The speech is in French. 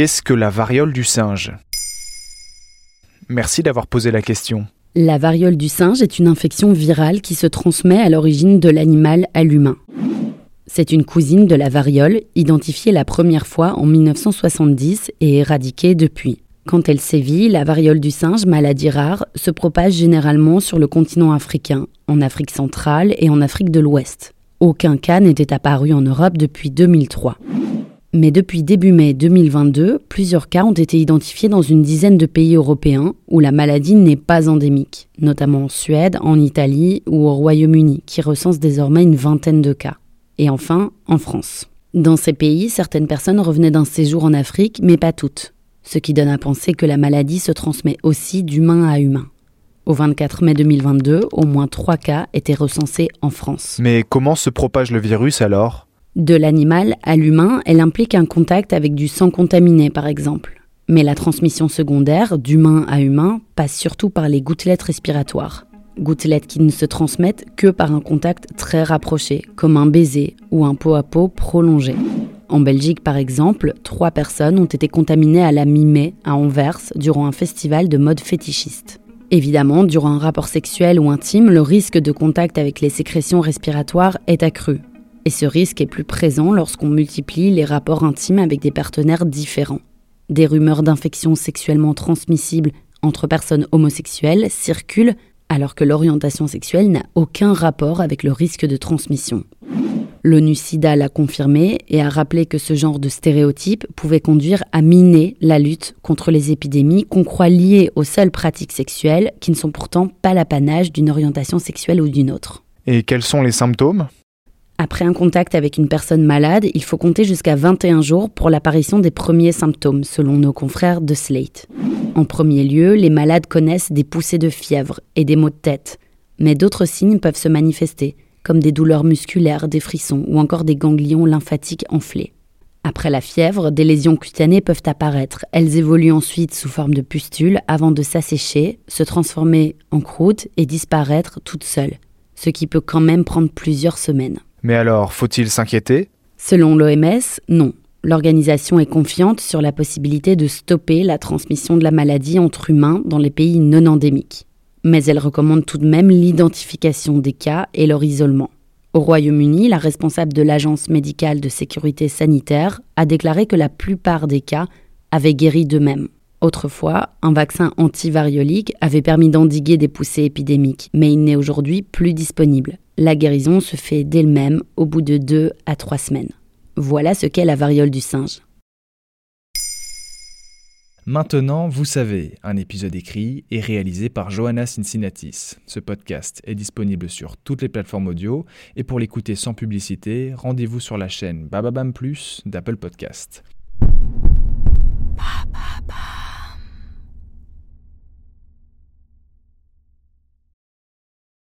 Qu'est-ce que la variole du singe? Merci d'avoir posé la question. La variole du singe est une infection virale qui se transmet à l'origine de l'animal à l'humain. C'est une cousine de la variole, identifiée la première fois en 1970 et éradiquée depuis. Quand elle sévit, la variole du singe, maladie rare, se propage généralement sur le continent africain, en Afrique centrale et en Afrique de l'Ouest. Aucun cas n'était apparu en Europe depuis 2003. Mais depuis début mai 2022, plusieurs cas ont été identifiés dans une dizaine de pays européens où la maladie n'est pas endémique, notamment en Suède, en Italie ou au Royaume-Uni, qui recense désormais une vingtaine de cas. Et enfin, en France. Dans ces pays, certaines personnes revenaient d'un séjour en Afrique, mais pas toutes, ce qui donne à penser que la maladie se transmet aussi d'humain à humain. Au 24 mai 2022, au moins trois cas étaient recensés en France. Mais comment se propage le virus alors? De l'animal à l'humain, elle implique un contact avec du sang contaminé, par exemple. Mais la transmission secondaire, d'humain à humain, passe surtout par les gouttelettes respiratoires. Gouttelettes qui ne se transmettent que par un contact très rapproché, comme un baiser ou un pot à pot prolongé. En Belgique, par exemple, trois personnes ont été contaminées à la mi-mai à Anvers durant un festival de mode fétichiste. Évidemment, durant un rapport sexuel ou intime, le risque de contact avec les sécrétions respiratoires est accru, et ce risque est plus présent lorsqu'on multiplie les rapports intimes avec des partenaires différents. Des rumeurs d'infections sexuellement transmissibles entre personnes homosexuelles circulent alors que l'orientation sexuelle n'a aucun rapport avec le risque de transmission. L'ONU SIDA l'a confirmé et a rappelé que ce genre de stéréotypes pouvait conduire à miner la lutte contre les épidémies qu'on croit liées aux seules pratiques sexuelles qui ne sont pourtant pas l'apanage d'une orientation sexuelle ou d'une autre. Et quels sont les symptômes? Après un contact avec une personne malade, il faut compter jusqu'à 21 jours pour l'apparition des premiers symptômes, selon nos confrères de Slate. En premier lieu, les malades connaissent des poussées de fièvre et des maux de tête, mais d'autres signes peuvent se manifester, comme des douleurs musculaires, des frissons ou encore des ganglions lymphatiques enflés. Après la fièvre, des lésions cutanées peuvent apparaître. Elles évoluent ensuite sous forme de pustules avant de s'assécher, se transformer en croûte et disparaître toutes seules, ce qui peut quand même prendre plusieurs semaines. Mais alors, faut-il s'inquiéter? Selon l'OMS, non. L'organisation est confiante sur la possibilité de stopper la transmission de la maladie entre humains dans les pays non endémiques. Mais elle recommande tout de même l'identification des cas et leur isolement. Au Royaume-Uni, la responsable de l'Agence médicale de sécurité sanitaire a déclaré que la plupart des cas avaient guéri d'eux-mêmes. Autrefois, un vaccin antivariolique avait permis d'endiguer des poussées épidémiques, mais il n'est aujourd'hui plus disponible. La guérison se fait d'elle-même au bout de deux à trois semaines. Voilà ce qu'est la variole du singe. Maintenant, vous savez, un épisode écrit et réalisé par Johanna Cincinnatis. Ce podcast est disponible sur toutes les plateformes audio et pour l'écouter sans publicité, rendez-vous sur la chaîne Bababam Plus d'Apple Podcast.